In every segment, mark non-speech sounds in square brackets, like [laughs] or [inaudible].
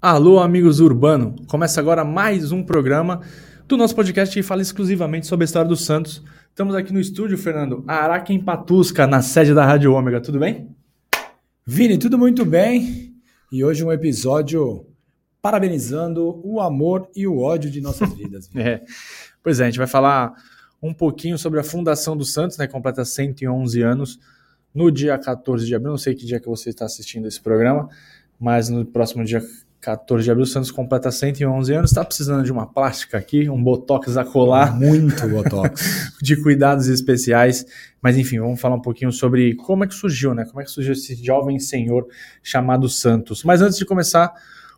Alô, amigos urbano! Começa agora mais um programa do nosso podcast que fala exclusivamente sobre a história do Santos. Estamos aqui no estúdio, Fernando, Araque em Patusca, na sede da Rádio Ômega. Tudo bem? Vini, tudo muito bem. E hoje um episódio parabenizando o amor e o ódio de nossas [laughs] vidas. é. Pois é, a gente vai falar um pouquinho sobre a fundação do Santos, né? Completa 111 anos no dia 14 de abril. Não sei que dia que você está assistindo esse programa, mas no próximo dia 14 de abril, o Santos completa 111 anos. Está precisando de uma plástica aqui, um botox a colar. Muito botox. [laughs] de cuidados especiais. Mas enfim, vamos falar um pouquinho sobre como é que surgiu, né? Como é que surgiu esse jovem senhor chamado Santos. Mas antes de começar,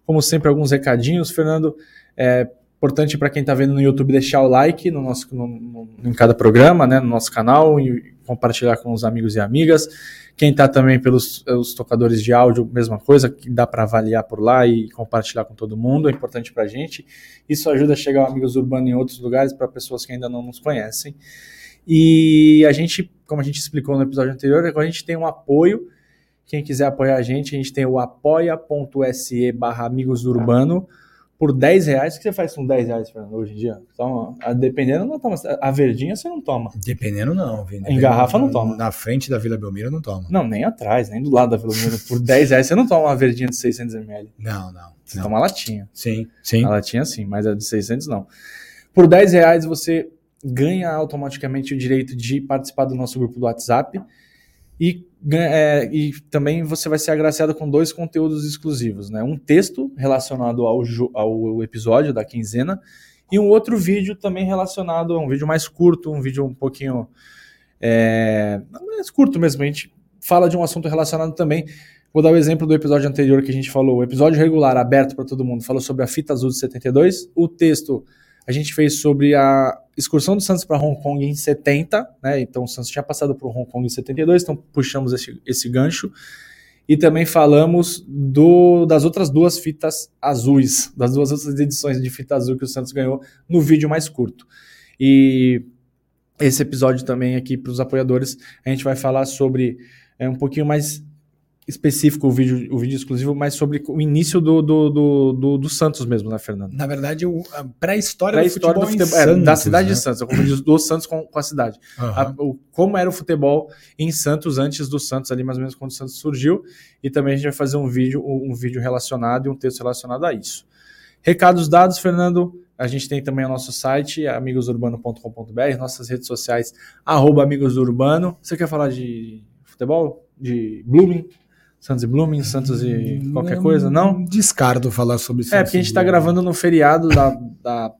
como sempre, alguns recadinhos. Fernando, é importante para quem está vendo no YouTube deixar o like no nosso, no, no, em cada programa, né? No nosso canal e compartilhar com os amigos e amigas. Quem está também pelos os tocadores de áudio, mesma coisa, que dá para avaliar por lá e compartilhar com todo mundo, é importante para a gente. Isso ajuda a chegar ao Amigos Urbano em outros lugares para pessoas que ainda não nos conhecem. E a gente, como a gente explicou no episódio anterior, agora a gente tem um apoio. Quem quiser apoiar a gente, a gente tem o apoia.se barra Amigos Urbano por 10 reais. O que você faz com 10 reais, Fernando, hoje em dia? Toma, dependendo, não toma. A verdinha você não toma. Dependendo, não. Dependendo, em garrafa não toma. Na frente da Vila Belmiro não toma. Não, nem atrás, nem do lado da Vila Belmiro. Por 10 reais você não toma uma verdinha de 600 ml. Não, não. Você não. toma a latinha. Sim, sim. A latinha sim, mas a de 600 não. Por 10 reais você ganha automaticamente o direito de participar do nosso grupo do WhatsApp e, é, e também você vai ser agraciado com dois conteúdos exclusivos, né? Um texto relacionado ao, ao episódio da quinzena e um outro vídeo também relacionado a um vídeo mais curto, um vídeo um pouquinho é, mais curto mesmo. A gente fala de um assunto relacionado também. Vou dar o exemplo do episódio anterior que a gente falou. O episódio regular, aberto para todo mundo, falou sobre a fita azul de 72. O texto a gente fez sobre a excursão do Santos para Hong Kong em 70, né? Então o Santos tinha passado por Hong Kong em 72, então puxamos esse, esse gancho. E também falamos do, das outras duas fitas azuis, das duas outras edições de fita azul que o Santos ganhou no vídeo mais curto. E esse episódio também aqui para os apoiadores, a gente vai falar sobre é, um pouquinho mais específico o vídeo, o vídeo exclusivo, mas sobre o inío do, do, do, do, do Santos mesmo, né, Fernando? Na verdade, o, a pré-história pré do futebol, do futebol é, da cidade né? de Santos, como diz, do Santos com, com a cidade. Uhum. A, o, como era o futebol em Santos antes do Santos, ali mais ou menos quando o Santos surgiu, e também a gente vai fazer um vídeo, um vídeo relacionado e um texto relacionado a isso. Recados dados, Fernando. A gente tem também o nosso site, amigosurbano.com.br, nossas redes sociais, arroba amigosurbano. Você quer falar de futebol? De Blooming? Santos e Blooming, Santos e qualquer Não coisa, não? Descarto falar sobre Santos. É, porque a gente está gravando no feriado da, da,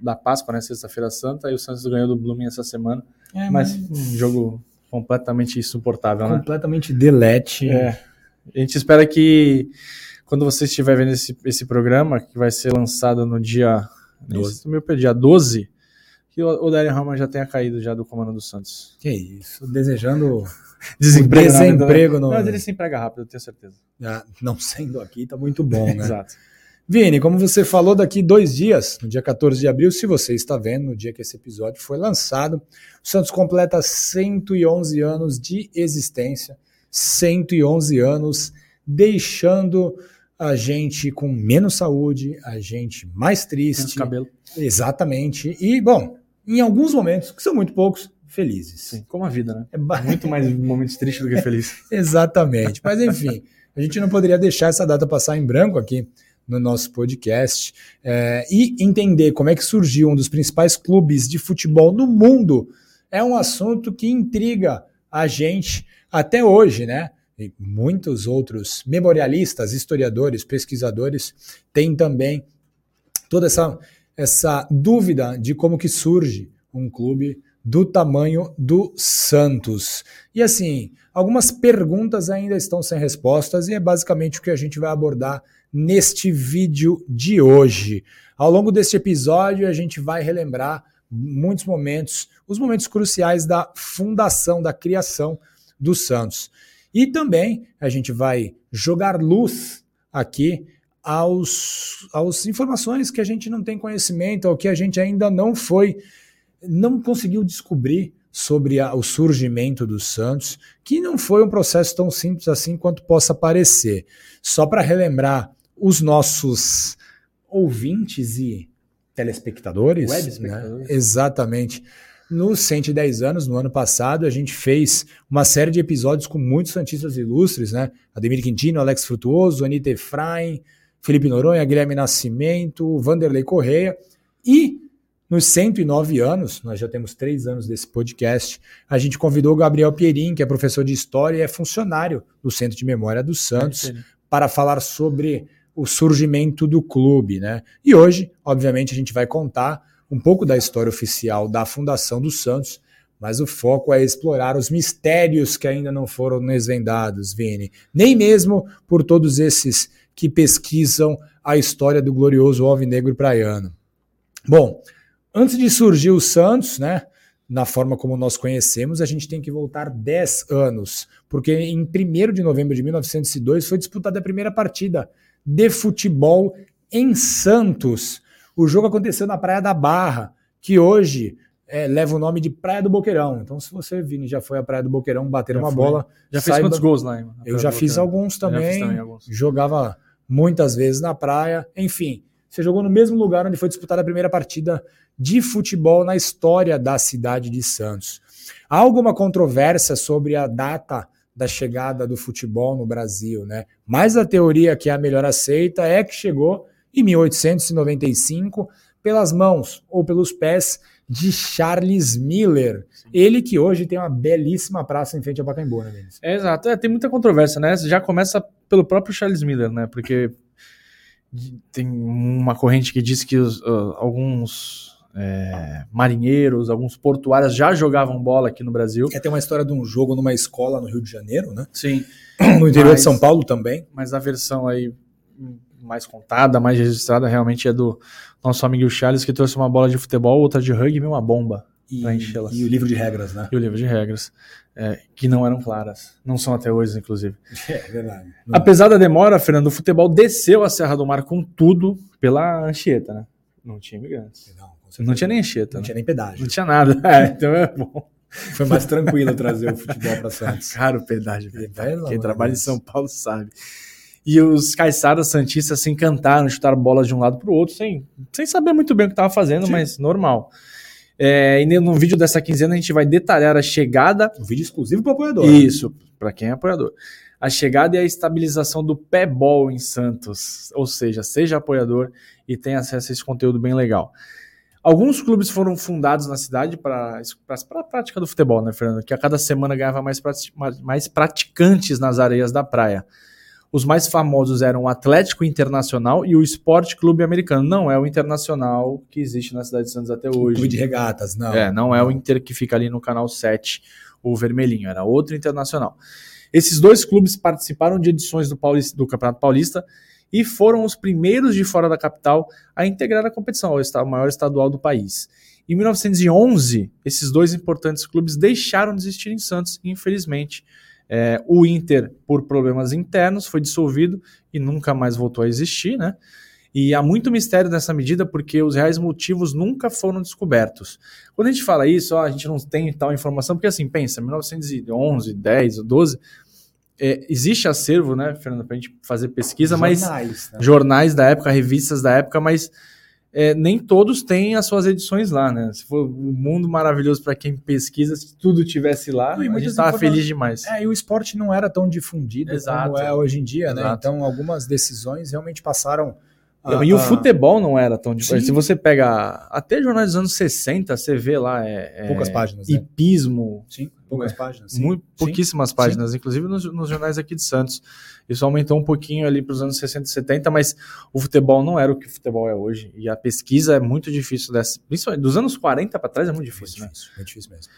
da Páscoa, né? Sexta-feira Santa, e o Santos ganhou do Blooming essa semana. É, mas um jogo completamente insuportável, né? completamente delete. É. A gente espera que quando você estiver vendo esse, esse programa, que vai ser lançado no dia 12. Meu dia 12, que o, o Darren Rama já tenha caído já do comando do Santos. Que isso, desejando Desemprego, desemprego não, no... Mas ele se emprega rápido, eu tenho certeza. Ah, não sendo aqui, tá muito bom, né? Exato. Vini, como você falou, daqui dois dias, no dia 14 de abril, se você está vendo, no dia que esse episódio foi lançado, o Santos completa 111 anos de existência, 111 anos deixando a gente com menos saúde, a gente mais triste. Menos cabelo. Exatamente. E, bom, em alguns momentos, que são muito poucos, felizes. Sim, como a vida, né? É ba- Muito mais [laughs] momentos tristes do que felizes. [laughs] Exatamente. Mas enfim, a gente não poderia deixar essa data passar em branco aqui no nosso podcast é, e entender como é que surgiu um dos principais clubes de futebol no mundo é um assunto que intriga a gente até hoje, né? E muitos outros memorialistas, historiadores, pesquisadores têm também toda essa, essa dúvida de como que surge um clube do tamanho do Santos. E assim, algumas perguntas ainda estão sem respostas e é basicamente o que a gente vai abordar neste vídeo de hoje. Ao longo deste episódio, a gente vai relembrar muitos momentos, os momentos cruciais da fundação, da criação do Santos. E também a gente vai jogar luz aqui aos, aos informações que a gente não tem conhecimento, ou que a gente ainda não foi, não conseguiu descobrir sobre a, o surgimento dos Santos, que não foi um processo tão simples assim quanto possa parecer. Só para relembrar os nossos ouvintes e telespectadores. Né? Exatamente. Nos 110 anos, no ano passado, a gente fez uma série de episódios com muitos Santistas ilustres, né? Ademir Quintino, Alex Frutuoso, Anitta Efraim, Felipe Noronha, Guilherme Nascimento, Vanderlei Correia. E nos 109 anos, nós já temos três anos desse podcast, a gente convidou o Gabriel Pierin, que é professor de História e é funcionário do Centro de Memória dos Santos, para falar sobre o surgimento do clube. Né? E hoje, obviamente, a gente vai contar um pouco da história oficial da fundação do Santos, mas o foco é explorar os mistérios que ainda não foram desvendados, Vini. Nem mesmo por todos esses que pesquisam a história do glorioso Alvinegro Praiano. Bom, antes de surgir o Santos, né, na forma como nós conhecemos, a gente tem que voltar 10 anos, porque em 1 de novembro de 1902 foi disputada a primeira partida de futebol em Santos. O jogo aconteceu na Praia da Barra, que hoje é, leva o nome de Praia do Boqueirão. Então, se você, Vini, já foi à Praia do Boqueirão bater já uma foi. bola. Já fez quantos gols lá? Hein, eu já fiz alguns também. Fiz também alguns. Jogava muitas vezes na praia. Enfim, você jogou no mesmo lugar onde foi disputada a primeira partida de futebol na história da cidade de Santos. Há alguma controvérsia sobre a data da chegada do futebol no Brasil, né? Mas a teoria que é a melhor aceita é que chegou em 1895 pelas mãos ou pelos pés de Charles Miller. Ele que hoje tem uma belíssima praça em frente ao Pacaembu, né? É, exato. É, tem muita controvérsia, né? Já começa pelo próprio Charles Miller, né? Porque tem uma corrente que diz que os, uh, alguns é, marinheiros, alguns portuários já jogavam bola aqui no Brasil. É, tem uma história de um jogo numa escola no Rio de Janeiro, né? Sim. [clears throat] No interior mas, de São Paulo também. Mas a versão aí mais contada, mais registrada, realmente é do nosso amigo Charles, que trouxe uma bola de futebol, outra de rugby e uma bomba e, E o livro de regras, né? E o livro de regras, é, que não eram claras. Não são até hoje, inclusive. [laughs] É, verdade. Apesar da demora, Fernando, o futebol desceu a Serra do Mar com tudo pela Anchieta, né? Não tinha imigrantes. Não, não tinha nem Anchieta. Não né? tinha nem pedágio. Não tinha nada. [laughs] É, então é bom. Foi mais tranquilo trazer o futebol para Santos. [laughs] Caro pedágio, velho. Quem trabalha em São Paulo sabe. E os caiçaras santistas se encantaram, chutaram bolas de um lado para o outro, sem, sem saber muito bem o que estava fazendo, Sim. mas normal. É, e no vídeo dessa quinzena a gente vai detalhar a chegada. Um vídeo exclusivo para o apoiador. Isso, para quem é apoiador. A chegada e a estabilização do pé ball em Santos. Ou seja, seja apoiador e tenha acesso a esse conteúdo bem legal. Alguns clubes foram fundados na cidade para a prática do futebol, né, Fernando? Que a cada semana ganhava mais, mais praticantes nas areias da praia. Os mais famosos eram o Atlético Internacional e o Esporte Clube Americano. Não é o Internacional que existe na cidade de Santos até hoje. Clube de regatas, não. É, não é o Inter que fica ali no canal 7, o vermelhinho, era outro Internacional. Esses dois clubes participaram de edições do, Paulista, do Campeonato Paulista e foram os primeiros de fora da capital a integrar a competição, o maior estadual do país. Em 1911, esses dois importantes clubes deixaram de existir em Santos, infelizmente. É, o Inter, por problemas internos, foi dissolvido e nunca mais voltou a existir, né? E há muito mistério nessa medida porque os reais motivos nunca foram descobertos. Quando a gente fala isso, ó, a gente não tem tal informação, porque assim, pensa, 1911, 10, 12, é, existe acervo, né, Fernando, para a gente fazer pesquisa, jornais, mas né? jornais da época, revistas da época, mas é, nem todos têm as suas edições lá, né? Se for um mundo maravilhoso para quem pesquisa, se tudo tivesse lá, não, a gente estava feliz demais. É, e o esporte não era tão difundido Exato. como é hoje em dia, né? Exato. né? Então, algumas decisões realmente passaram ah, e o futebol não era tão difícil. Se você pega até jornais dos anos 60, você vê lá. É, é poucas páginas. Né? Hipismo. Sim, poucas páginas. Sim. Muito, pouquíssimas sim. páginas, sim. inclusive nos, nos, jornais aqui de Santos. Isso aumentou um pouquinho ali para os anos 60 e 70, mas o futebol não era o que o futebol é hoje. E a pesquisa é muito difícil dessa. Principalmente dos anos 40 para trás é muito difícil. Muito né? difícil, muito difícil mesmo.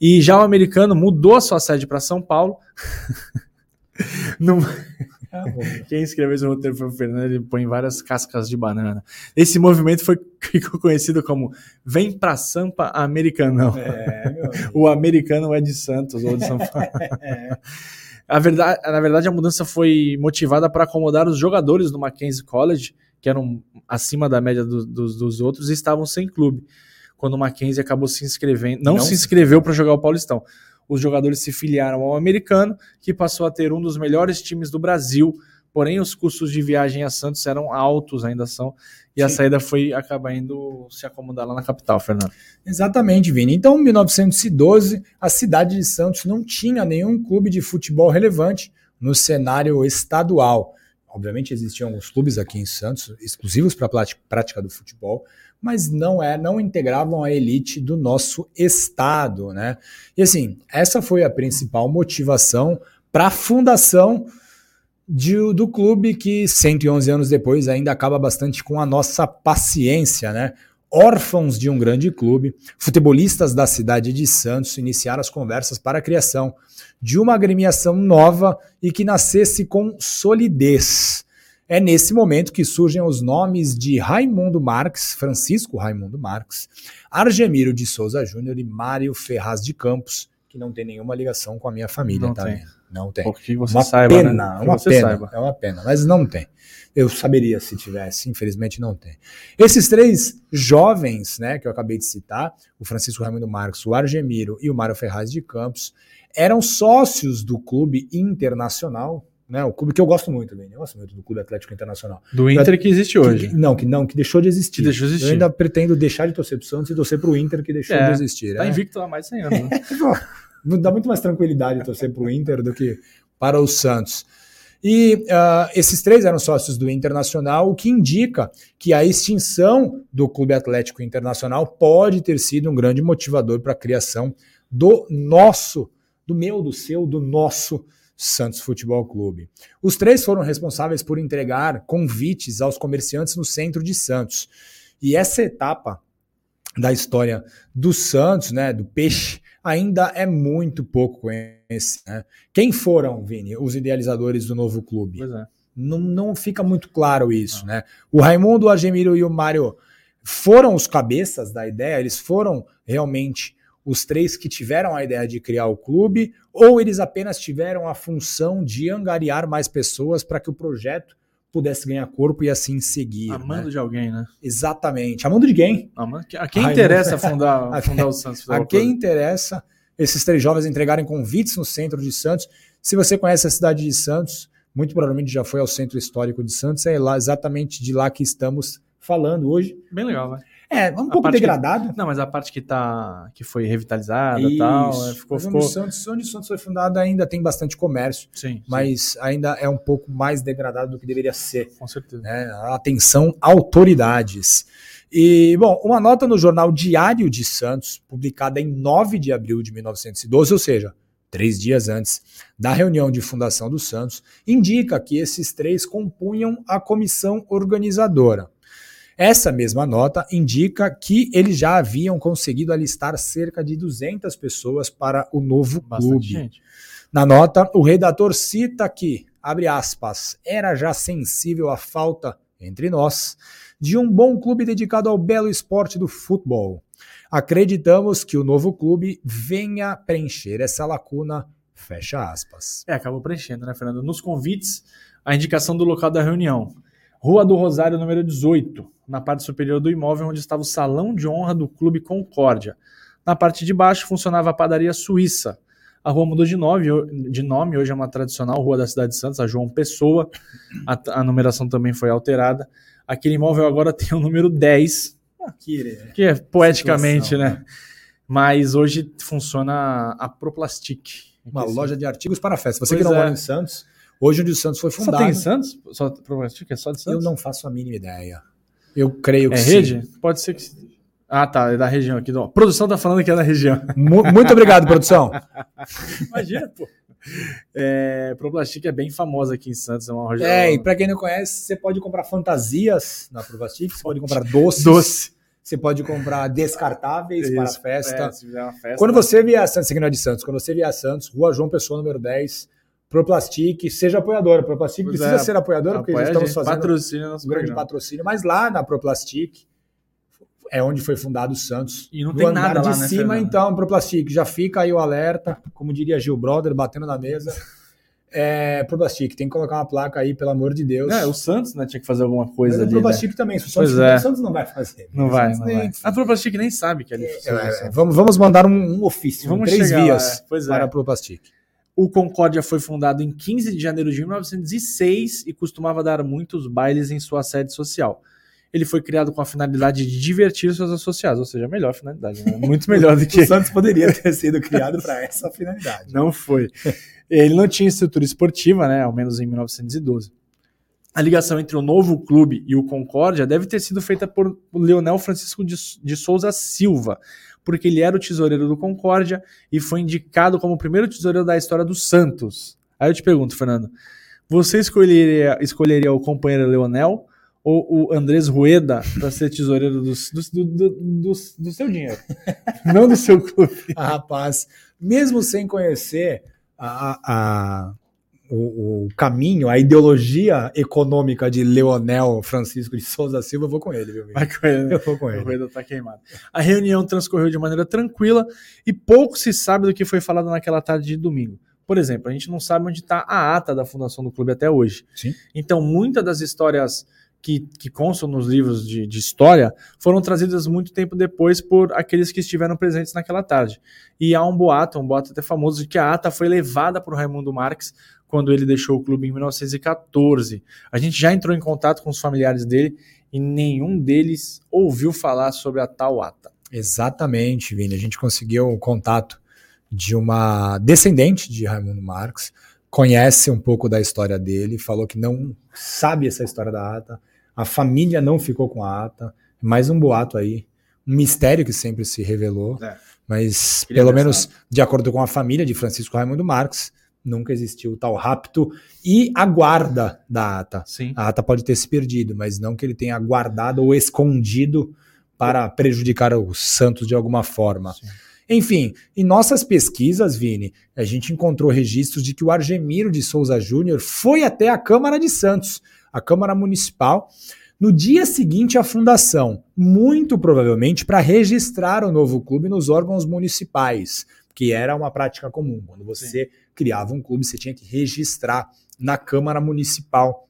E já o americano mudou a sua sede para São Paulo. [laughs] [laughs] Quem escreveu esse roteiro foi o Fernando, ele põe várias cascas de banana. Esse movimento foi, [laughs] ficou conhecido como Vem pra Sampa Americanão. É, [laughs] o americano é de Santos ou de São Paulo. é. a verdade, na verdade, a mudança foi motivada para acomodar os jogadores do Mackenzie College, que eram acima da média do, do, dos outros, e estavam sem clube. Quando o Mackenzie acabou se inscrevendo, não, não se inscreveu para jogar o Paulistão os jogadores se filiaram ao americano, que passou a ter um dos melhores times do Brasil, porém os custos de viagem a Santos eram altos, ainda são, e Sim. a saída foi acabar indo se acomodar lá na capital, Fernando. Exatamente, Vini. Então, em 1912, a cidade de Santos não tinha nenhum clube de futebol relevante no cenário estadual. Obviamente existiam alguns clubes aqui em Santos exclusivos para a prática do futebol, mas não é, não integravam a elite do nosso estado, né? E assim, essa foi a principal motivação para a fundação de, do clube que 111 anos depois ainda acaba bastante com a nossa paciência, né? Órfãos de um grande clube, futebolistas da cidade de Santos iniciaram as conversas para a criação de uma agremiação nova e que nascesse com solidez. É nesse momento que surgem os nomes de Raimundo Marques, Francisco Raimundo Marques, Argemiro de Souza Júnior e Mário Ferraz de Campos, que não tem nenhuma ligação com a minha família, não tá? Tem. Não tem. Porque você uma saiba, pena, né? uma você pena, saiba. é uma pena, mas não tem. Eu saberia se tivesse, infelizmente não tem. Esses três jovens, né, que eu acabei de citar, o Francisco Raimundo Marques, o Argemiro e o Mário Ferraz de Campos, eram sócios do Clube Internacional, né? O clube que eu gosto muito, bem. Eu gosto muito do Clube Atlético Internacional. Do Inter que existe hoje. Que, não, que não, que deixou de existir. Que deixou de existir. Eu ainda pretendo deixar de torcer pro Santos e torcer pro Inter que deixou É, de existir. Tá né? invicto há mais de 100 anos. Né? [laughs] Não dá muito mais tranquilidade torcer pro Inter do que para o Santos. E ah, esses três eram sócios do Internacional, o que indica que a extinção do Clube Atlético Internacional pode ter sido um grande motivador para a criação do nosso, do meu, do seu, do nosso Santos Futebol Clube. Os três foram responsáveis por entregar convites aos comerciantes no centro de Santos. E essa etapa da história do Santos, né, do peixe, ainda é muito pouco conhecida. Né? Quem foram, Vini, os idealizadores do novo clube? Pois é. Não, não fica muito claro isso, né? O Raimundo, o Agemiro e o Mário foram os cabeças da ideia, eles foram realmente os três que tiveram a ideia de criar o clube, ou eles apenas tiveram a função de angariar mais pessoas para que o projeto pudesse ganhar corpo e assim seguir. Amando né? de alguém, né? Exatamente. Amando de quem? Amando, a quem Ai, interessa fundar, [laughs] A fundar o Santos? A quem interessa esses três jovens entregarem convites no centro de Santos. Se você conhece a cidade de Santos, muito provavelmente já foi ao centro histórico de Santos, é lá exatamente de lá que estamos falando hoje. Bem legal, né? É, um A pouco parte que- degradado. Não, mas a parte que tá que foi revitalizada e tal, é, ficou, Mas ficou... onde, o Santos, Santos foi fundado ainda tem bastante comércio, Sim, mas ainda é um pouco mais degradado do que deveria ser. sim, com certeza. né? Atenção, autoridades. E, bom, uma nota no jornal Diário de Santos, publicada em 9 de abril de 1912, ou seja, três dias antes da reunião de fundação do Santos, indica que esses três compunham a comissão organizadora. Essa mesma nota indica que eles já haviam conseguido alistar cerca de 200 pessoas para o novo Bastante clube. gente. Na nota, o redator cita que, abre aspas, era já sensível à falta, entre nós, de um bom clube dedicado ao belo esporte do futebol. Acreditamos que o novo clube venha preencher essa lacuna, fecha aspas. É, acabou preenchendo, né, Fernando? Nos convites, a indicação do local da reunião. Rua do Rosário, número 18, na parte superior do imóvel, onde estava o salão de honra do Clube Concórdia. Na parte de baixo funcionava a padaria suíça. A rua mudou de nome, de nome, hoje é uma tradicional rua da cidade de Santos, a João Pessoa. A, a numeração também foi alterada. Aquele imóvel agora [laughs] tem o número 10, que é poeticamente, Situação, né? Mas hoje funciona a Proplastic. Uma loja de artigos para festa. Você que Pois não é. mora em Santos, hoje onde o Santos foi Só fundado, tem em Santos? Só Proplastic é só de eu Santos? não faço a mínima ideia. Eu creio que É sim. rede? Pode ser que. Ah, tá. É da região aqui. A produção tá falando que é da região. Mu- Muito obrigado, produção. [laughs] Imagina, pô. É, Proplastic é bem famosa aqui em Santos. É uma. É, e para quem não conhece, você pode comprar fantasias na Provastic, você pode comprar doces, doce. você pode comprar descartáveis para Isso. festa. É, festa. Quando você vier a Santos, aqui não é de Santos, quando você vier a Santos, Rua João Pessoa, número 10, Proplastic, seja apoiadora. Proplastic Pois precisa é, ser apoiadora, porque apoia já a estamos fazendo patrocina nosso um grande programa. patrocínio, mas lá na Proplastic é onde foi fundado o Santos. E não No tem andar nada de lá, né, cima, Fernando? então, Proplastic, já fica aí o alerta, como diria Gil Brother, batendo na mesa. [laughs] É, Proplastic, tem que colocar uma placa aí, pelo amor de Deus. É, o Santos, né, tinha que fazer alguma Mas coisa o ali. Proplastic né? também, se o Pois Santos, é. o Santos não vai fazer. Não vai, não nem- vai. A Proplastic nem sabe que ali É, é, vamos, vamos mandar um, um ofício, Vamos três lá, vias é. Pois é. para a Proplastic. O Concórdia foi fundado em 15 de janeiro de 1906 e costumava dar muitos bailes em sua sede social. Ele foi criado com a finalidade de divertir seus associados, ou seja, a melhor finalidade, né? [laughs] muito melhor do que. o Santos poderia ter sido criado para essa finalidade. Não foi. Ele não tinha estrutura esportiva, né? Ao menos em 1912. A ligação entre o novo clube e o Concórdia deve ter sido feita por Leonel Francisco de, Souza Silva, porque ele era o tesoureiro do Concórdia e foi indicado como o primeiro tesoureiro da história do Santos. Aí eu te pergunto, Fernando, você escolheria, escolheria o companheiro Leonel ou o Andrés Rueda para ser tesoureiro do, do, do, do, do seu dinheiro, não do seu clube? [laughs] Ah, rapaz, mesmo sem conhecer a, a, o, o, caminho, a ideologia econômica de Leonel Francisco de Souza Silva, eu vou com ele, viu? Vai com ele. Eu vou com ele. O Rueda tá queimado. A reunião transcorreu de maneira tranquila e pouco se sabe do que foi falado naquela tarde de domingo. Por exemplo, a gente não sabe onde está a ata da fundação do clube até hoje. Sim. Então, muitas das histórias que, que constam nos livros de, de, história foram trazidas muito tempo depois por aqueles que estiveram presentes naquela tarde. E há um boato, um boato até famoso, de que a ata foi levada por Raimundo Marques quando ele deixou o clube em 1914. A gente já entrou em contato com os familiares dele e nenhum deles ouviu falar sobre a tal ata. Exatamente, Vini. A gente conseguiu o contato de uma descendente de Raimundo Marx, conhece um pouco da história dele, falou que não sabe essa história da ata, a família não ficou com a ata, mais um boato aí, um mistério que sempre se revelou, é. mas pelo menos de acordo com a família de Francisco Raimundo Marx, nunca existiu tal rapto e a guarda da ata. Sim. A ata pode ter se perdido, mas não que ele tenha guardado ou escondido para prejudicar os santos de alguma forma. Sim. Enfim, em nossas pesquisas, Vini, a gente encontrou registros de que o Argemiro de Souza Júnior foi até a Câmara de Santos, a Câmara Municipal, no dia seguinte à fundação, muito provavelmente para registrar o novo clube nos órgãos municipais, que era uma prática comum. Quando você Sim criava um clube, você tinha que registrar na Câmara Municipal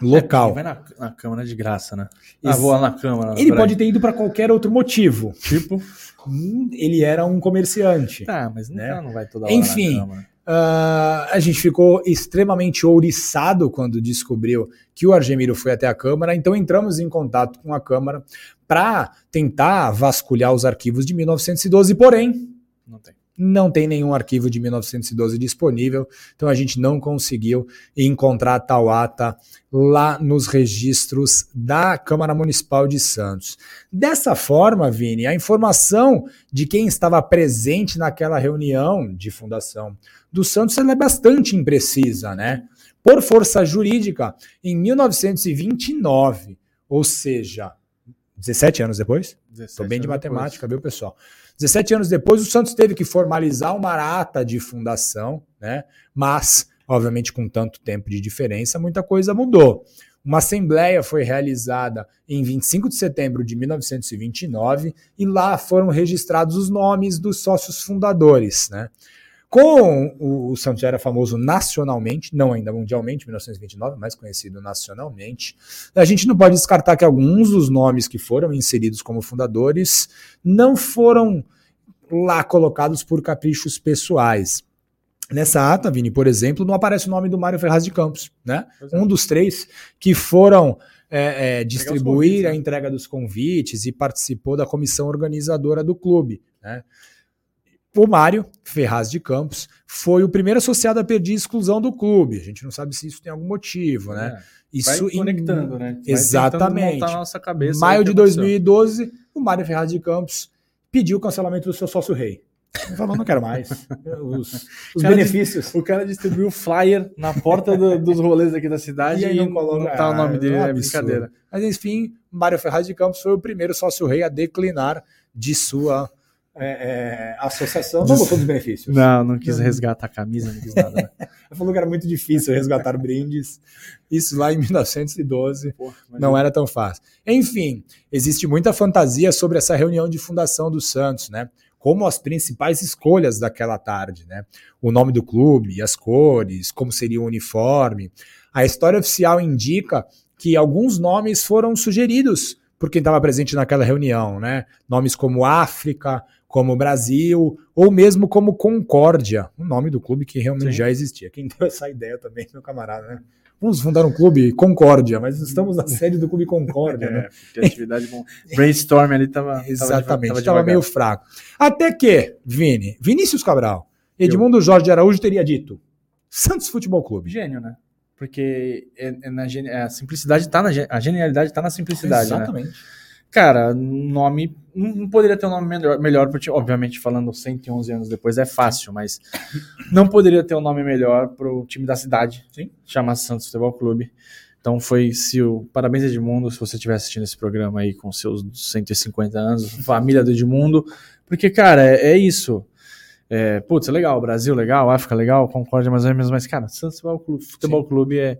local. É, vai na, na, Câmara de graça, né? Ah, vou lá na Câmara. Ele pode ter ido para qualquer outro motivo. Tipo? Hum, ele era um comerciante. Tá, mas né? não vai toda hora Enfim, uh, a gente ficou extremamente ouriçado quando descobriu que o Argemiro foi até a Câmara, então entramos em contato com a Câmara para tentar vasculhar os arquivos de 1912, porém... Não tem não tem nenhum arquivo de 1912 disponível, então a gente não conseguiu encontrar tal ata lá nos registros da Câmara Municipal de Santos. Dessa forma, Vini, a informação de quem estava presente naquela reunião de fundação do Santos é bastante imprecisa, né? Por força jurídica, em 1929, ou seja, 17 anos depois? Estou bem de matemática, depois. viu, pessoal? 17 anos depois, o Santos teve que formalizar uma ata de fundação, né? Mas, obviamente, com tanto tempo de diferença, muita coisa mudou. Uma assembleia foi realizada em 25 de setembro de 1929 e lá foram registrados os nomes dos sócios fundadores, né? Com o, o Santos era famoso nacionalmente, não ainda mundialmente, 1929, mais conhecido nacionalmente. A gente não pode descartar que alguns dos nomes que foram inseridos como fundadores não foram lá colocados por caprichos pessoais. Nessa ata, Vini, por exemplo, não aparece o nome do Mário Ferraz de Campos, né? É. Um dos três que foram é, é, distribuir a né? entrega dos convites e participou da comissão organizadora do clube, né? O Mário Ferraz de Campos foi o primeiro associado a pedir exclusão do clube. A gente não sabe se isso tem algum motivo, né? É. Isso Vai conectando, em... né? Vai Exatamente. nossa cabeça. Maio de 2012, o Mário Ferraz de Campos pediu o cancelamento do seu sócio rei. Ele falou, não quero mais. [laughs] Os, os benefícios. o cara distribuiu flyer na porta do, dos rolês aqui da cidade e, aí não, coloca, não tá o nome dele, é, é brincadeira. Mas enfim, Mário Ferraz de Campos foi o primeiro sócio rei a declinar de sua é, é, associação não gostou dos benefícios. Não, não quis resgatar a camisa, não quis nada. Né? [laughs] falou que era muito difícil resgatar brindes. Isso lá em 1912 Porra, não era tão fácil. Enfim, existe muita fantasia sobre essa reunião de fundação do Santos, né? Como as principais escolhas daquela tarde, né? O nome do clube, as cores, como seria o uniforme. A história oficial indica que alguns nomes foram sugeridos por quem estava presente naquela reunião, né? Nomes como África, como Brasil, ou mesmo como Concórdia, o nome do clube que realmente Sim. já existia. Quem deu essa ideia também, meu camarada, né? Vamos fundar um clube Concórdia, mas estamos na sede do clube Concórdia, [laughs] né? É, atividade bom. Brainstorm ali estava Exatamente, estava meio fraco. Até que, Vini, Vinícius Cabral, Edmundo Eu. Jorge Araújo teria dito Santos Futebol Clube. Gênio, né? Porque é, é na, a simplicidade tá na a genialidade está na simplicidade, né? Exatamente. Né? Cara, nome. Não poderia ter um nome melhor, melhor porque, obviamente, falando 111 anos depois é fácil, mas não poderia ter um nome melhor para o time da cidade, Sim. chama Santos Futebol Clube. Então foi se o parabéns Edmundo, se você estiver assistindo esse programa aí com seus 150 anos, família do Edmundo, porque cara, é, é isso. É, putz, legal, Brasil legal, África legal, Concórdia mais ou menos, mas cara, Santos Futebol Clube, Futebol Clube é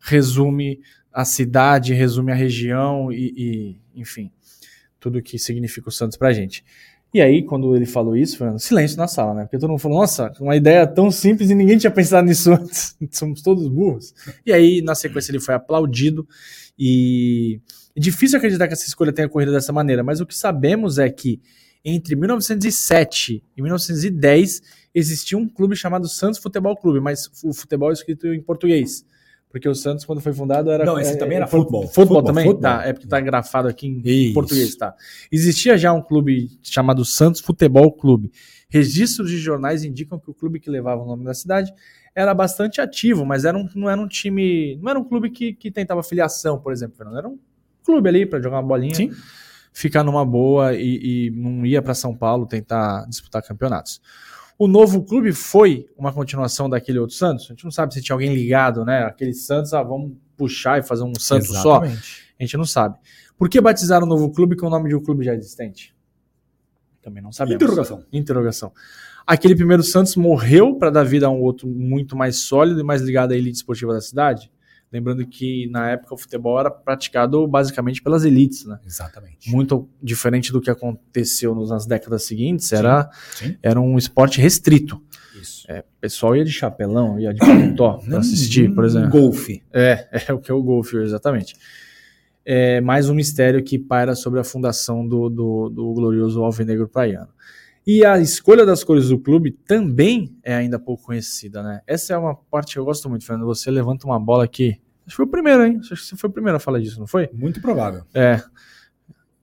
resume a cidade, resume a região e, e enfim, tudo que significa o Santos pra gente. E aí, quando ele falou isso, foi um silêncio na sala, né? Porque todo mundo falou, nossa, uma ideia tão simples e ninguém tinha pensado nisso [laughs] antes. Somos todos burros. E aí, na sequência, ele foi aplaudido. E é difícil acreditar que essa escolha tenha ocorrido dessa maneira, mas o que sabemos é que entre 1907 e 1910 existia um clube chamado Santos Futebol Clube, mas o futebol é escrito em português. Porque o Santos, quando foi fundado, era. Não, esse é, também era é, futebol. futebol. Futebol, também? Futebol. Tá, é porque tá grafado aqui em Isso. português, tá. Existia já um clube chamado Santos Futebol Clube. Registros de jornais indicam que o clube que levava o nome da cidade era bastante ativo, mas era um, não era um time. Não era um clube que, que tentava filiação, por exemplo, Fernando. Era um clube ali para jogar uma bolinha. Sim. Ficar numa boa e, e não ia para São Paulo tentar disputar campeonatos. O novo clube foi uma continuação daquele outro Santos? A gente não sabe se tinha alguém ligado, né? Aquele Santos, ah, vamos puxar e fazer um Santos Exatamente. só. A gente não sabe. Por que batizaram o novo clube com o nome de um clube já existente? Também não sabemos. Interrogação. Interrogação. Aquele primeiro Santos morreu para dar vida a um outro muito mais sólido e mais ligado à elite esportiva da cidade? Lembrando que na época o futebol era praticado basicamente pelas elites, né? Exatamente. Muito diferente do que aconteceu nas décadas seguintes, era, sim. era um esporte restrito. Isso. É, o pessoal ia de chapelão, ia de paletó para [coughs] assistir, por exemplo. Golfe. É, [laughs] é o que é o golfe, exatamente. É mais um mistério que paira sobre a fundação do, do, do glorioso Alvinegro Praiano. E a escolha das cores do clube também é ainda pouco conhecida, né? Essa é uma parte que eu gosto muito, Fernando. Você levanta uma bola aqui. Acho que foi o primeiro, hein? Acho que você foi o primeiro a falar disso, não foi? Muito provável. É.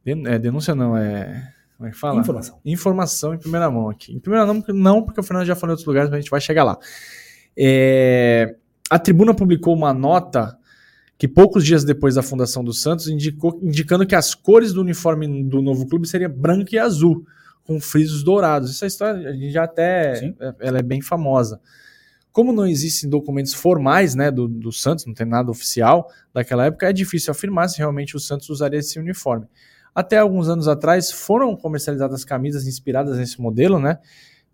é denúncia não, é. Como é que fala? Informação. Informação em primeira mão aqui. Em primeira mão, não, porque o Fernando já falou em outros lugares, mas a gente vai chegar lá. É... A tribuna publicou uma nota que poucos dias depois da fundação do Santos indicou, indicando que as cores do uniforme do novo clube seriam branco e azul com frisos dourados. Essa história a gente já até Sim. É, ela é bem famosa. Como não existem documentos formais né, do, do Santos, não tem nada oficial daquela época, é difícil afirmar se realmente o Santos usaria esse uniforme. Até alguns anos atrás foram comercializadas camisas inspiradas nesse modelo, né?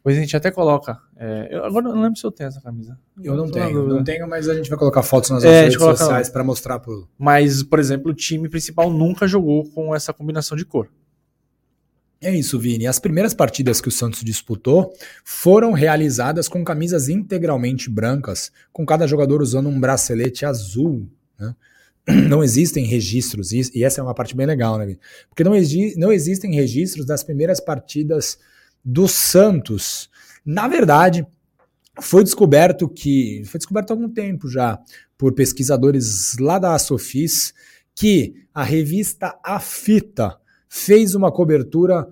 Pois a gente até coloca. É, eu, agora eu não lembro se eu tenho essa camisa. Eu não, tenho, não tenho, mas a gente vai colocar fotos nas é, redes sociais para mostrar pro. Mas, por exemplo, o time principal nunca jogou com essa combinação de cor. É isso, Vini. As primeiras partidas que o Santos disputou foram realizadas com camisas integralmente brancas, com cada jogador usando um bracelete azul. Né? [clears throat] Não existem registros, e essa é uma parte bem legal, né, Vini? Porque não, exi não existem registros das primeiras partidas do Santos. Na verdade, foi descoberto que. Foi descoberto há algum tempo já, por pesquisadores lá da Sofis, que a revista A Fita fez uma cobertura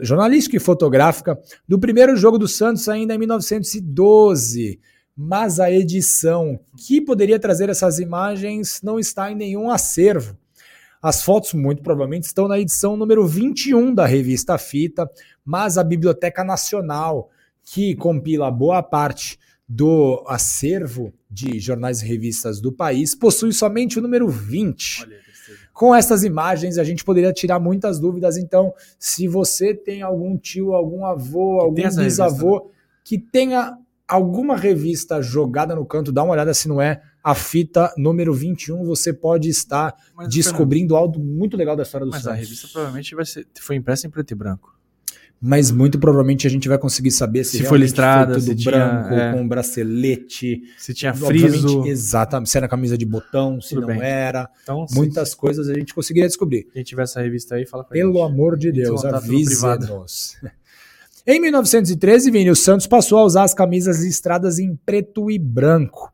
jornalística e fotográfica do primeiro jogo do Santos ainda em 1912. Mas a edição que poderia trazer essas imagens não está em nenhum acervo. As fotos, muito provavelmente, estão na edição número 21 da revista Fita, mas a Biblioteca Nacional, que compila boa parte do acervo de jornais e revistas do país, possui somente o número 20. Olha. Com essas imagens, a gente poderia tirar muitas dúvidas. Então, se você tem algum tio, algum avô, que algum bisavô revista, né? que tenha alguma revista jogada no canto, dá uma olhada se não é a fita número 21, você pode estar mas, descobrindo algo muito legal da história do mas Santos. Mas a revista provavelmente vai ser, foi impressa em preto e branco mas muito provavelmente a gente vai conseguir saber se, se foi listrada, foi tudo se branco, tinha, é. com bracelete, se tinha friso, exatamente, se era camisa de botão, se tudo não bem. era. Então, muitas coisas a gente conseguiria descobrir. Quem tiver essa revista aí, fala pra Pelo gente. amor de Deus, avise-nos. [laughs] Em 1913, Vini, o Santos passou a usar as camisas listradas em preto e branco.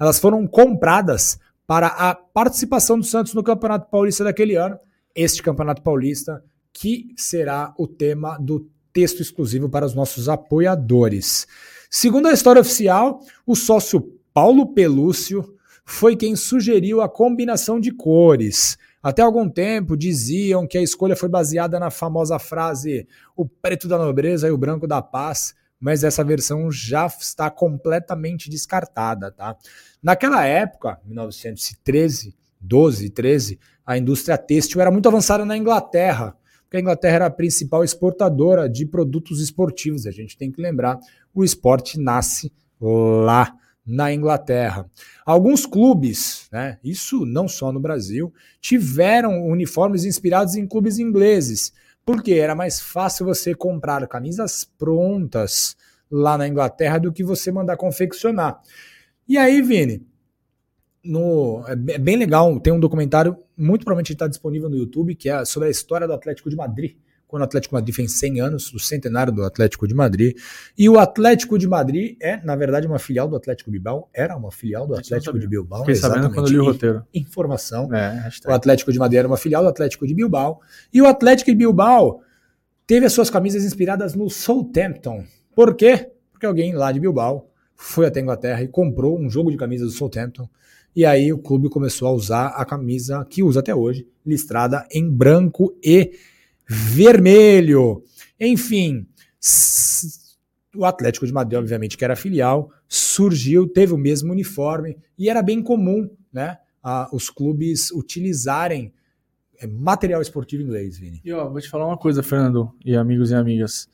Elas foram compradas para a participação do Santos no Campeonato Paulista daquele ano. Este Campeonato Paulista que será o tema do texto exclusivo para os nossos apoiadores. Segundo a história oficial, o sócio Paulo Pelúcio foi quem sugeriu a combinação de cores. Até algum tempo diziam que a escolha foi baseada na famosa frase o preto da nobreza e o branco da paz, mas essa versão já está completamente descartada, tá? Naquela época, 1913, 12, 13, a indústria têxtil era muito avançada na Inglaterra, porque a Inglaterra era a principal exportadora de produtos esportivos. A gente tem que lembrar, o esporte nasce lá na Inglaterra. Alguns clubes, né, isso não só no Brasil, tiveram uniformes inspirados em clubes ingleses, porque era mais fácil você comprar camisas prontas lá na Inglaterra do que você mandar confeccionar. E aí, Vini, no, é bem legal, tem um documentário, muito provavelmente está disponível no YouTube, que é sobre a história do Atlético de Madrid, quando o Atlético de Madrid fez 100 anos, o centenário do Atlético de Madrid. E o Atlético de Madrid é, na verdade, uma filial do Atlético Bilbao, era uma filial do Atlético de Bilbao. Fiquei sabendo quando li o roteiro. Informação. É, o Atlético de Madrid era uma filial do Atlético de Bilbao. E o Atlético de Bilbao teve as suas camisas inspiradas no Southampton. Por quê? Porque alguém lá de Bilbao foi até a Inglaterra e comprou um jogo de camisas do Southampton e aí o clube começou a usar a camisa que usa até hoje, listrada em branco e vermelho. Enfim, o Atlético de Madrid, obviamente, que era filial, surgiu, teve o mesmo uniforme e era bem comum, né? A, os clubes utilizarem é, material esportivo inglês, Vini. E ó, vou te falar uma coisa, Fernando, e amigos e amigas.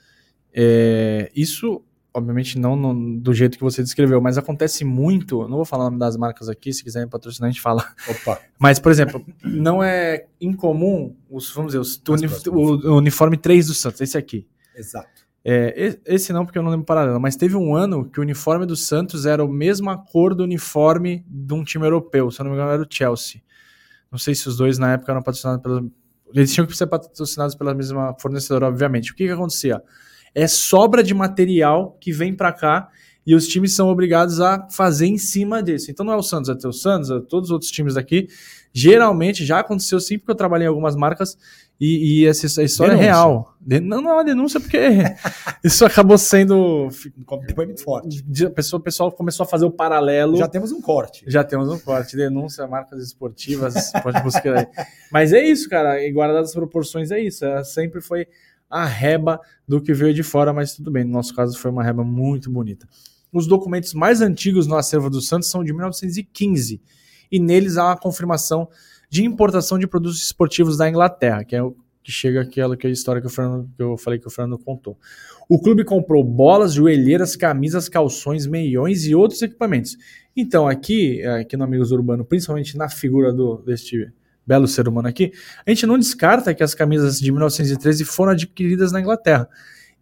É, isso obviamente não no, do jeito que você descreveu, mas acontece muito. Não vou falar o nome das marcas aqui, se quiserem patrocinar, a gente fala. Opa. [laughs] Mas, por exemplo, não é incomum os, vamos dizer, os, o, o, uniforme 3 do Santos, esse aqui. Exato. É, esse não, porque eu não lembro paralelo, mas teve um ano que o uniforme do Santos era a mesma cor do uniforme de um time europeu, se eu não me engano era o Chelsea. Não sei se os dois na época eram patrocinados pela. Eles tinham que ser patrocinados pela mesma fornecedora, obviamente. O que, que acontecia? É sobra de material que vem para cá e os times são obrigados a fazer em cima disso. Então não é o Santos, é o Santos, é todos os outros times daqui. Geralmente já aconteceu sim, porque eu trabalhei em algumas marcas e, e essa, essa história denúncia. é real. Não, não é uma denúncia, porque [laughs] isso acabou sendo. Depoimento forte. A pessoa, o pessoal começou a fazer o paralelo. Já temos um corte. Já temos um corte. Denúncia, marcas esportivas, pode buscar aí. Mas é isso, cara. E guardadas as proporções, é isso. Ela sempre foi a reba do que veio de fora, mas tudo bem, no nosso caso foi uma reba muito bonita. Os documentos mais antigos no acervo do Santos são de 1915 e neles há uma confirmação de importação de produtos esportivos da Inglaterra, que é o que chega aquela que é a história que, o Fernando, que eu falei que o Fernando contou. O clube comprou bolas, joelheiras, camisas, calções, meiões e outros equipamentos. Então, aqui, aqui no Amigos Urbano, principalmente na figura do, deste belo ser humano aqui, a gente não descarta que as camisas de 1913 foram adquiridas na Inglaterra.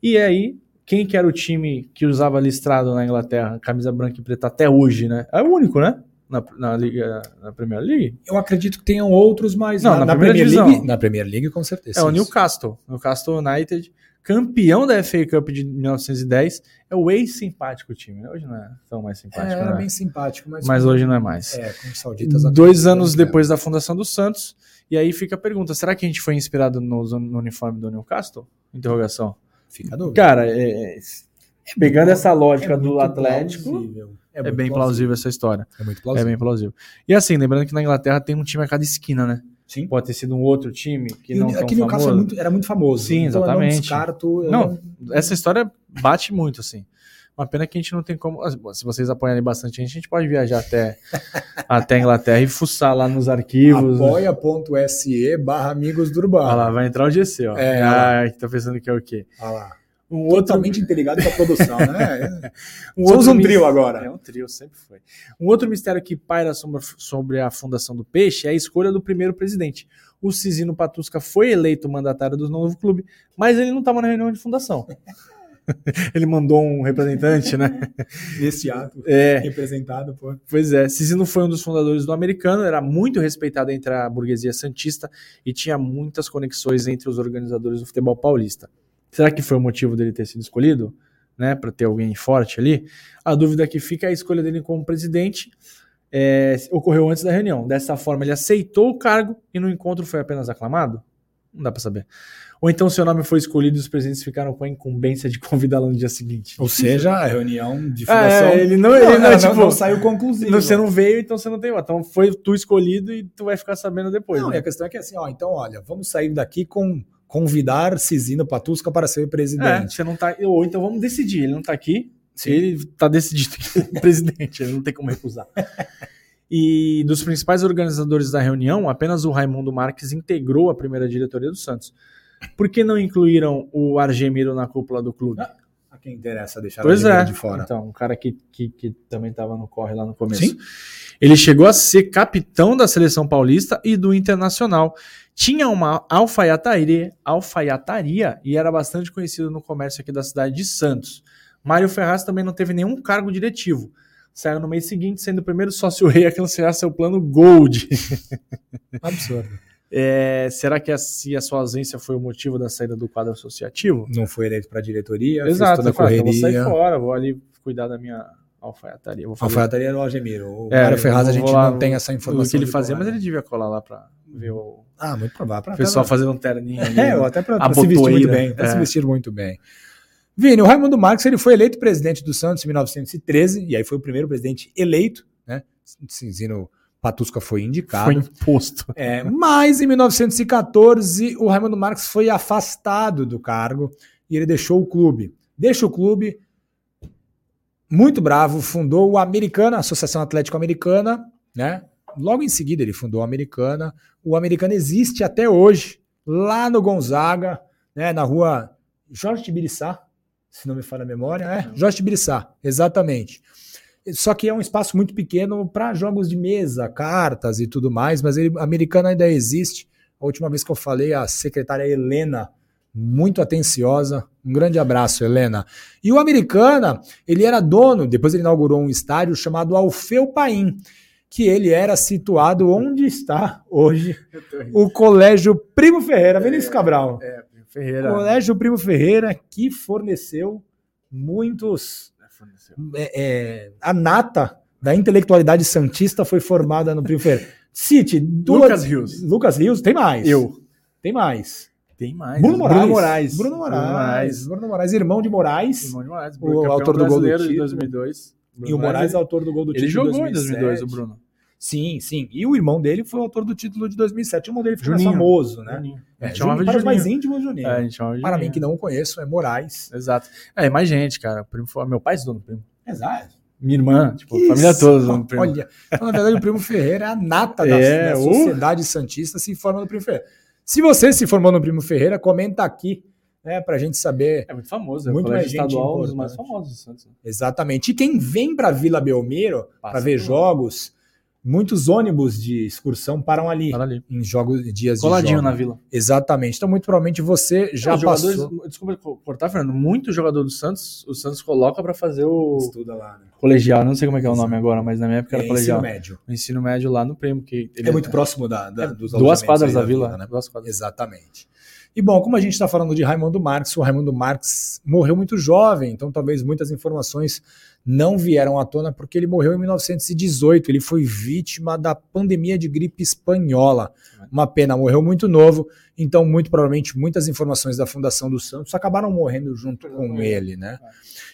E aí, quem que era o time que usava listrado na Inglaterra, camisa branca e preta até hoje, né? É o único, né? Na, na, Liga, na Premier League? Eu acredito que tenham outros, mas não, na, na Premier League, na Premier League com certeza. É o Newcastle, Newcastle United campeão da FA Cup de 1910, é o ex-simpático time. Né? Hoje não é tão mais simpático. É, era né? bem simpático, mas, mas hoje não é mais. É, com os sauditas. Dois anos depois da fundação do Santos, e aí fica a pergunta: será que a gente foi inspirado no, no uniforme do Newcastle? Interrogação. Fica a dúvida. Cara, é, é, pegando essa lógica do Atlético. Plausível. É, é bem plausível. plausível essa história. É muito plausível. É bem plausível. E assim, lembrando que na Inglaterra tem um time a cada esquina, né? Sim. Pode ter sido um outro time que não Aqui no caso muito, era muito famoso. Sim, então exatamente. Eu não descarto. Não, não, essa história bate muito, assim. Uma pena que a gente não tem como. Se vocês apoiarem bastante a gente, a gente pode viajar até, [laughs] até a Inglaterra e fuçar lá nos arquivos. Apoia.se barra amigos do Urbano. Olha lá, vai entrar o GC, ó. É, ah, tá pensando que é o quê? Olha lá. Um Totalmente outro... interligado com a produção, né? [laughs] um Somos um trio agora. É um trio, sempre foi. Um outro mistério que paira sobre a fundação do Peixe é a escolha do primeiro presidente. O Cisino Patusca foi eleito mandatário do novo clube, mas ele não estava na reunião de fundação. [laughs] ele mandou um representante, né? [laughs] Nesse ato, é. representado por. Pois é, Cisino foi um dos fundadores do americano, era muito respeitado entre a burguesia santista e tinha muitas conexões entre os organizadores do futebol paulista. Será que foi o motivo dele ter sido escolhido? Né, para ter alguém forte ali? A dúvida que fica é a escolha dele como presidente é, ocorreu antes da reunião. Dessa forma, ele aceitou o cargo e no encontro foi apenas aclamado? Não dá para saber. Ou então seu nome foi escolhido e os presidentes ficaram com a incumbência de [laughs] convidá-lo no dia seguinte. Ou seja, a reunião de fundação. É, ele não, ele [laughs] não, não, não, tipo, não saiu conclusivo. Você não veio, então você não tem. Então foi tu escolhido e tu vai ficar sabendo depois. Não, né? e a questão é que assim, ó, então olha, vamos sair daqui com convidar Cisino Patusca para ser É, presidente. você não tá. Ou então vamos decidir. Ele não tá aqui. Sim. Ele tá decidido que ele é presidente. Ele não tem como recusar. [laughs] E dos principais organizadores da reunião, apenas o Raimundo Marques integrou a primeira diretoria do Santos. Por que não incluíram o Argemiro na cúpula do clube? A quem interessa deixar Pois a é. de fora. Então, um cara que, que, que também estava no corre lá no começo. Sim. Ele chegou a ser capitão da seleção paulista e do Internacional. Tinha uma alfaiataria, alfaiataria e era bastante conhecido no comércio aqui da cidade de Santos. Mário Ferraz também não teve nenhum cargo diretivo. Saiu no mês seguinte, sendo o primeiro sócio rei a cancelar seu plano Gold. [laughs] Absurdo. É, será que a, se a sua ausência foi o motivo da saída do quadro associativo? Não foi eleito para a diretoria, Exato, toda a eu falei, então correria. vou sair fora, vou ali cuidar da minha alfaiataria. Vou fazer alfaiataria era o Algemiro. O É, Mário Ferraz a gente lá, não tem essa informação. o que ele fazia, mas era. ele devia colar lá pra ver o Ah, muito provável. Pra- pessoal pra- fazendo um terninho [laughs] ali. É, né? ou até para se vestir muito bem. Para é. se vestir muito bem. Vini, o Raimundo Marques ele foi eleito presidente do Santos em 1913, e aí foi o primeiro presidente eleito, né? Cinzino Patusca foi indicado. Foi imposto. É, mas em 1914 o Raimundo Marques foi afastado do cargo e ele deixou o clube. Deixa o clube, muito bravo, fundou o Americana, a Associação Atlético Americana, né? Logo em seguida ele fundou a Americana. O Americana existe até hoje, lá no Gonzaga, né? na rua Jorge Tibiriçá, se não me falha a memória, é Jorge Tibiriçá, exatamente. Só que é um espaço muito pequeno para jogos de mesa, cartas e tudo mais, mas ele, a Americana ainda existe. A última vez que eu falei, a secretária Helena, muito atenciosa. Um grande abraço, Helena. E o Americana, ele era dono, depois ele inaugurou um estádio chamado Alfeu Paim, que ele era situado onde está hoje [laughs] o Colégio Primo Ferreira, Vinícius Cabral. É, Ferreira. Colégio Primo Ferreira, que forneceu muitos é, é, a nata da intelectualidade santista foi formada no Primo Ferreira. [laughs] Cite duas- Lucas Rios. Lucas Rios, tem mais. Eu. Tem mais. Tem mais. Bruno Moraes. Bruno Moraes. Bruno Moraes. Bruno Moraes, irmão de Moraes. Irmão de Moraes. O autor do gol do brasileiro de título. 2002. E o Moraes é ele, autor do gol do título ele jogou em 2002, o Bruno. Sim, sim. E o irmão dele foi o autor do título de 2007. O irmão dele ficou mais famoso, né? Juninho. A É, gente chamava de para mais íntimos, Juninho. É, a gente chamava de para mim, que não conheço, é Moraes. Exato. É, mais gente, cara. O primo foi- Meu pai estudou no primo. Exato. Minha irmã, tipo, a Isso. família toda no primo. Olha, então, na verdade, o Primo Ferreira é a nata da, [laughs] É, da uh. sociedade santista se forma no Primo Ferreira. Se você se formou no Primo Ferreira, comenta aqui, né, pra gente saber É muito famoso. É Muito o mais gente estadual, um dos mais importante. famosos do exatamente. E quem vem pra Vila Belmiro para ver jogos, muitos ônibus de excursão param ali. Para ali. Em jogos, dias Coladinho de na jogos. vila. Exatamente. Então, muito provavelmente você já Os passou. desculpa co- cortar, Fernando. Muito jogador do Santos, o Santos coloca pra fazer o Estuda lá, né? colegial. Não sei como é que é o nome agora, mas na minha época É, era ensino colegial. médio. O ensino médio lá no primo. Que ele É muito próximo da, da- é dos duas quadras aí da vila. né? Duas quadras. Exatamente. E bom, como a gente está falando de Raimundo Marx, o Raimundo Marx morreu muito jovem, então talvez muitas informações não vieram à tona porque ele morreu em 1918. Ele foi vítima da pandemia de gripe espanhola. Uma pena, morreu muito novo, então muito provavelmente muitas informações da Fundação do Santos acabaram morrendo junto com ele, né?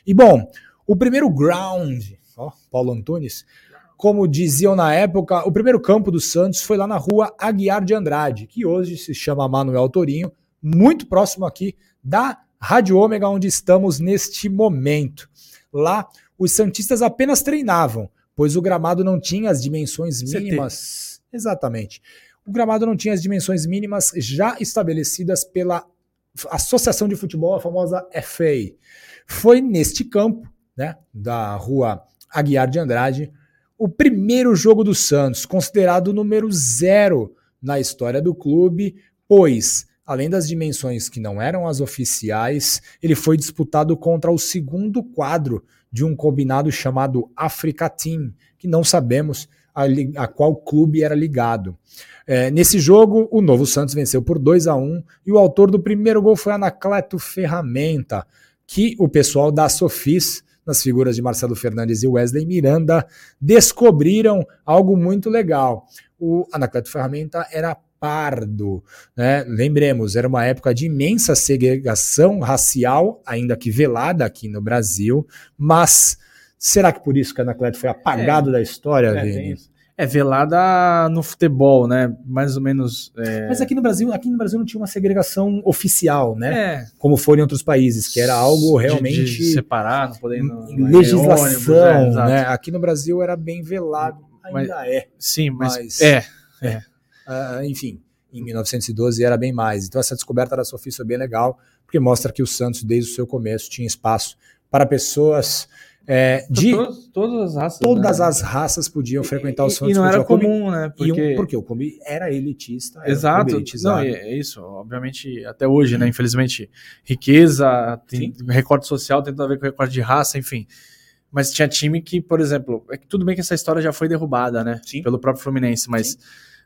E bom, o primeiro ground, ó, Paulo Antunes, como diziam na época, o primeiro campo do Santos foi lá na rua Aguiar de Andrade, que hoje se chama Manuel Torinho, muito próximo aqui da Rádio Ômega, onde estamos neste momento. Lá, os Santistas apenas treinavam, pois o gramado não tinha as dimensões CT. mínimas. Exatamente. O gramado não tinha as dimensões mínimas já estabelecidas pela Associação de Futebol, a famosa FA. Foi neste campo, né, da rua Aguiar de Andrade, o primeiro jogo do Santos, considerado o número zero na história do clube, pois, além das dimensões que não eram as oficiais, ele foi disputado contra o segundo quadro de um combinado chamado Africa Team, que não sabemos a, a qual clube era ligado. É, nesse jogo, o Novo Santos venceu por 2 a 1 e o autor do primeiro gol foi Anacleto Ferramenta, que o pessoal da Sofis, nas figuras de Marcelo Fernandes e Wesley Miranda, descobriram algo muito legal. O Anacleto Ferramenta era pardo, né? Lembremos, era uma época de imensa segregação racial, ainda que velada aqui no Brasil, mas será que por isso que o Anacleto foi apagado da história, É, Vini? É, velada no futebol, né? Mais ou menos. É, Mas aqui no Brasil, aqui no Brasil não tinha uma segregação oficial, né? é, Como foi em outros países, que era algo de- realmente De, separar, não legislação, ônibus, é, né? Aqui no Brasil era bem velado, Mas- ainda é. Sim, mas, Mas- é. Ah, enfim, em 1912 era bem mais. Então essa descoberta da Sofia foi bem legal, porque mostra que o Santos, desde o seu começo, tinha espaço para pessoas é, de Todas, todas as raças. todas né? as raças podiam frequentar o E- Santos. E não era comum, né? E um- Porque, porque o clube era elitista. era um Exato. elitizado. Não, é isso. Obviamente, até hoje, né? Infelizmente, riqueza, tem recorte social, tem tudo a ver com recorte de raça, enfim. Mas tinha time que, por exemplo, é que tudo bem que essa história já foi derrubada, né? Sim. Pelo próprio Fluminense, mas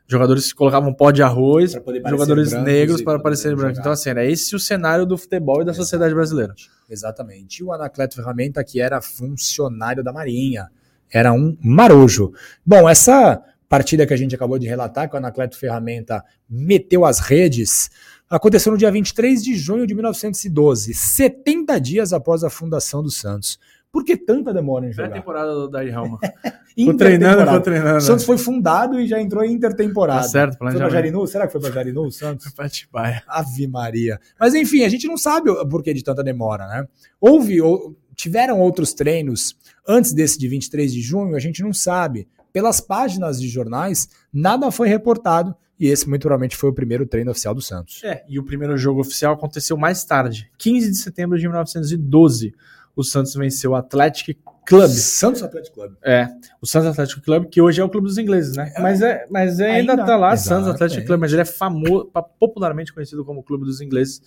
jogadores colocavam pó de arroz, jogadores brancos negros para parecerem brancos. jogar. Então, assim, era esse o cenário do futebol e da sociedade brasileira. Exatamente. E o Anacleto Ferramenta, que era funcionário da Marinha, era um marojo. Bom, essa partida que a gente acabou de relatar, que o Anacleto Ferramenta meteu as redes, aconteceu no dia 23 de junho de 1912, 70 dias após a fundação do Santos. Por que tanta demora em jogar? temporada do Daí Helma. [laughs] Tô treinando, tô treinando. O Santos foi fundado e já entrou em intertemporada. Tá certo, Foi pra planejamento. Jarinu? Será que foi pra Jarinu, o [laughs] Santos? Atibaia. Ave Maria. Mas enfim, a gente não sabe o porquê de tanta demora, né? Houve, ou, tiveram outros treinos antes desse de 23 de junho, a gente não sabe. Pelas páginas de jornais, nada foi reportado e esse muito provavelmente foi o primeiro treino oficial do Santos. É, e o primeiro jogo oficial aconteceu mais tarde, 15 de setembro de 1912. O Santos venceu o Athletic Club. Santos Atlético Clube. É, o Santos Atlético Club, que hoje é o clube dos ingleses, né? É. mas é, mas é, ainda, Ainda. tá lá, Exatamente. Santos Atlético Club, mas ele é famoso, popularmente conhecido como clube dos ingleses.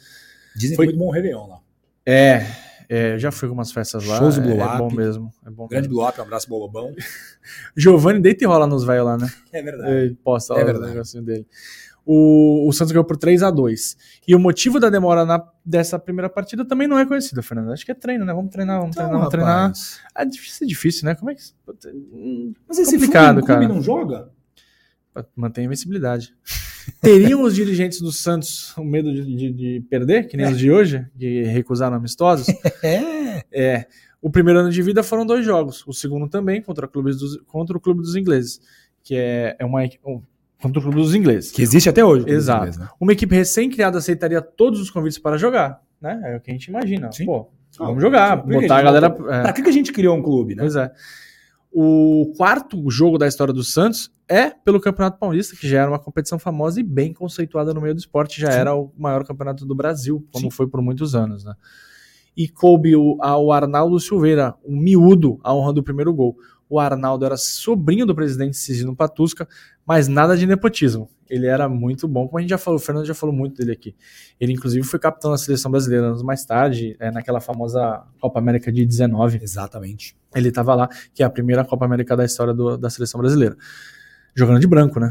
Dizem Foi- que foi muito bom Réveillon lá. É, é, já fui algumas festas lá. Shows do é, Blow é bom Up. mesmo. É bom Grande mesmo. blow up, um abraço pro Lobão. [laughs] Giovanni deita e rola nos velhos lá, né? É verdade. Ele posta É lá o verdade. negocinho dele. O, o Santos ganhou por 3 a 2 E o motivo da demora na, dessa primeira partida também não é conhecido, Fernando. Acho que é treino, né? Vamos treinar, vamos Então, treinar, vamos treinar. É difícil, é difícil, né? Como é que. Mas esse Complicado, clube cara. não joga? manter a invencibilidade. [laughs] Teriam os dirigentes do Santos o medo de, de- de perder, que nem os de hoje, de recusaram amistosos? [laughs] É. É. O primeiro ano de vida foram dois jogos. O segundo também, contra, clubes dos, contra o Clube dos Ingleses. Que é, é uma. Um- contra o Clube dos Ingleses. Que existe até hoje. Exato. Né? Uma equipe recém-criada aceitaria todos os convites para jogar, né? É o que a gente imagina. Sim. Pô, Ah, vamos jogar, por que botar a a galera. é. Pra que que a gente criou um clube, né? Pois é. O quarto jogo da história do Santos é pelo Campeonato Paulista, que já era uma competição famosa e bem conceituada no meio do esporte, já Sim. era o maior campeonato do Brasil, como Sim. foi por muitos anos, né? E coube ao Arnaldo Silveira, o miúdo, a honra do primeiro gol. O Arnaldo era sobrinho do presidente Cisino Patusca, mas nada de nepotismo. Ele era muito bom, como a gente já falou, o Fernando já falou muito dele aqui. Ele, inclusive, foi capitão da seleção brasileira anos mais tarde, é, naquela famosa Copa América de 19 Exatamente. ele estava lá, que é a primeira Copa América da história do- da seleção brasileira. Jogando de branco, né?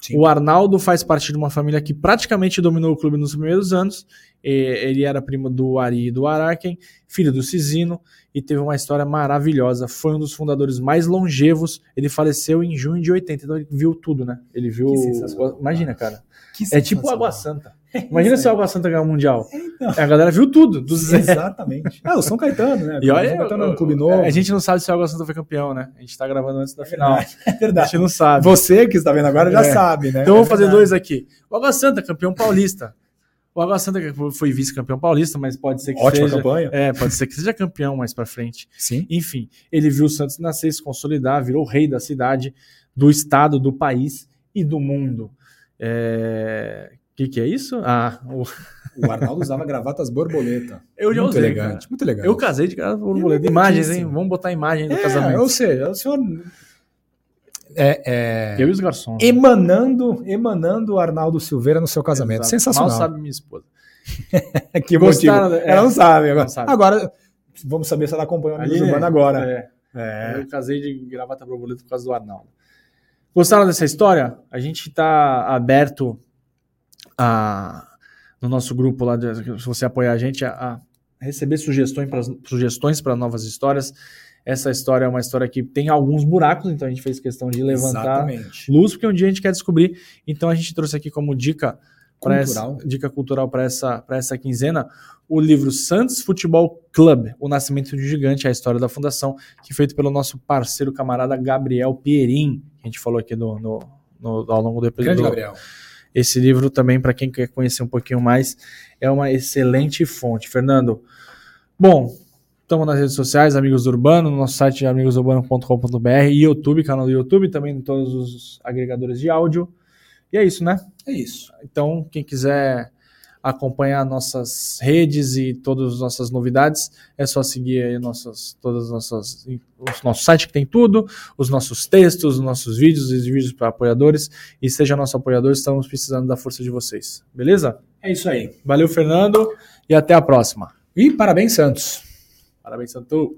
Sim. O Arnaldo faz parte de uma família que praticamente dominou o clube nos primeiros anos. Ele era primo do Ari e do Araken, filho do Cisino, e teve uma história maravilhosa. Foi um dos fundadores mais longevos. Ele faleceu em junho de 80, então ele viu tudo, né? Ele viu. Imagina, cara. Que É tipo. Água Santa. [laughs] Imagina se o Água Santa ganhar o Mundial. Então. A galera viu tudo, do zero. [laughs] Exatamente. Ah, o São Caetano, né? E olha, o São Caetano é um clube novo. a gente não sabe se o Água Santa foi campeão, né? A gente tá gravando antes da final. É A verdade. gente não sabe. Você que está vendo agora já É. sabe, né? Então vamos É fazer dois aqui. O Água Santa, campeão paulista. O Água Santa foi vice-campeão paulista, mas pode ser que Ótima seja. campanha. É, pode ser que seja campeão mais pra frente. Sim. Enfim, ele viu o Santos nascer, se consolidar, virou rei da cidade, do estado, do país e do mundo. É... O que, que é isso? Ah, o- O Arnaldo usava gravatas borboleta. [laughs] eu já muito usei, elegante, cara. muito elegante. Eu casei de cara borboleta. Imagens, hein? Vamos botar imagem do É, casamento. ou seja, o senhor é, é, Eu e os garçons. emanando, emanando o Arnaldo Silveira no seu casamento. Exato. Sensacional. Mal sabe minha esposa. [laughs] que Gostaram, motivo. é. Ela não sabe agora. Não sabe. Agora, vamos saber se ela acompanha o Amigos Ali, Urbano agora. É. É. Eu casei de gravata borboleta por causa do Arnaldo. Gostaram dessa história? A gente está aberto a, no nosso grupo lá, de, se você apoiar a gente, a, a receber sugestões para sugestões para novas histórias. Essa história é uma história que tem alguns buracos, então a gente fez questão de levantar Exatamente. luz, porque um dia a gente quer descobrir. Então a gente trouxe aqui como dica Cultural. Essa, dica cultural para essa, pra essa quinzena o livro Santos Futebol Club, O Nascimento de um Gigante, a história da fundação, que é feito pelo nosso parceiro camarada Gabriel Pierin, que a gente falou aqui no, no, no ao longo do Grande episódio. Gabriel. Esse livro também, para quem quer conhecer um pouquinho mais, é uma excelente fonte. Fernando, bom, estamos nas redes sociais, Amigos do Urbano, no nosso site amigosurbano.com.br e YouTube, canal do YouTube, também em todos os agregadores de áudio. E é isso, né? É isso. Então, quem quiser acompanhar nossas redes e todas as nossas novidades, é só seguir aí nossas, todas as nossas, o nosso site que tem tudo, os nossos textos, os nossos vídeos, os vídeos para apoiadores. E seja nosso apoiador, estamos precisando da força de vocês. Beleza? É isso aí. Valeu, Fernando, e até a próxima. E parabéns, Santos. Parabéns, Santu.